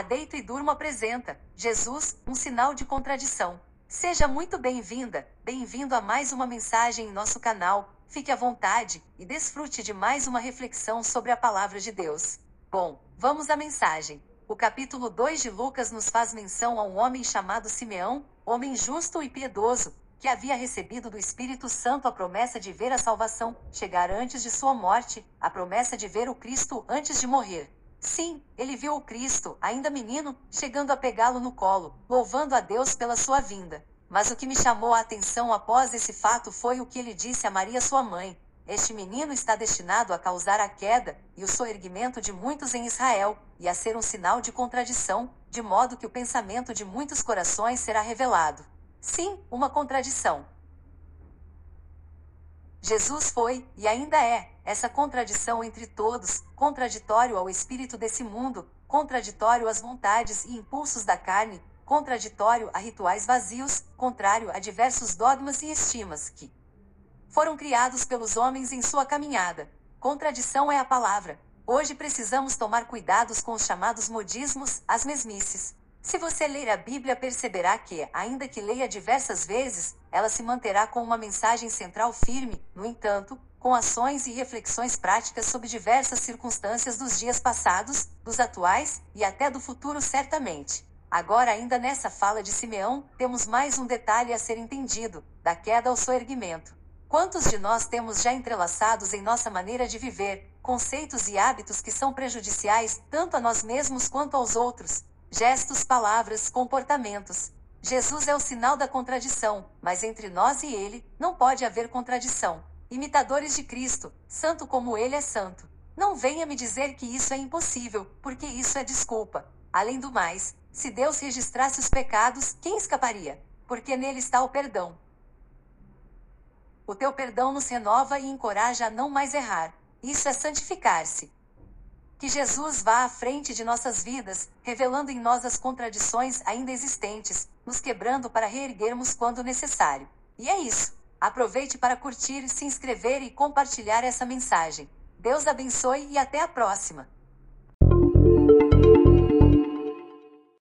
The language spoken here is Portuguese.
A Deito e Durmo apresenta Jesus, um sinal de contradição. Seja muito bem-vinda, bem-vindo a mais uma mensagem em nosso canal. Fique à vontade e desfrute de mais uma reflexão sobre a palavra de Deus. Bom, vamos à mensagem. O capítulo 2 de Lucas nos faz menção a um homem chamado Simeão, homem justo e piedoso, que havia recebido do Espírito Santo a promessa de ver a salvação chegar antes de sua morte, a promessa de ver o Cristo antes de morrer. Sim, ele viu o Cristo, ainda menino, chegando a pegá-lo no colo, louvando a Deus pela sua vinda. Mas o que me chamou a atenção após esse fato foi o que ele disse a Maria, sua mãe: Este menino está destinado a causar a queda e o soerguimento de muitos em Israel, e a ser um sinal de contradição, de modo que o pensamento de muitos corações será revelado. Sim, uma contradição. Jesus foi, e ainda é, essa contradição entre todos, contraditório ao espírito desse mundo, contraditório às vontades e impulsos da carne, contraditório a rituais vazios, contrário a diversos dogmas e estimas que foram criados pelos homens em sua caminhada. Contradição é a palavra. Hoje precisamos tomar cuidados com os chamados modismos, as mesmices. Se você ler a Bíblia, perceberá que, ainda que leia diversas vezes, ela se manterá com uma mensagem central firme, no entanto, com ações e reflexões práticas sobre diversas circunstâncias dos dias passados, dos atuais e até do futuro, certamente. Agora, ainda nessa fala de Simeão, temos mais um detalhe a ser entendido: da queda ao soerguimento. Quantos de nós temos já entrelaçados em nossa maneira de viver, conceitos e hábitos que são prejudiciais tanto a nós mesmos quanto aos outros? Gestos, palavras, comportamentos. Jesus é o sinal da contradição, mas entre nós e ele, não pode haver contradição imitadores de Cristo, santo como ele é santo. Não venha me dizer que isso é impossível, porque isso é desculpa. Além do mais, se Deus registrasse os pecados, quem escaparia? Porque nele está o perdão. O teu perdão nos renova e encoraja a não mais errar. Isso é santificar-se. Que Jesus vá à frente de nossas vidas, revelando em nós as contradições ainda existentes, nos quebrando para reerguermos quando necessário. E é isso. Aproveite para curtir, se inscrever e compartilhar essa mensagem. Deus abençoe e até a próxima!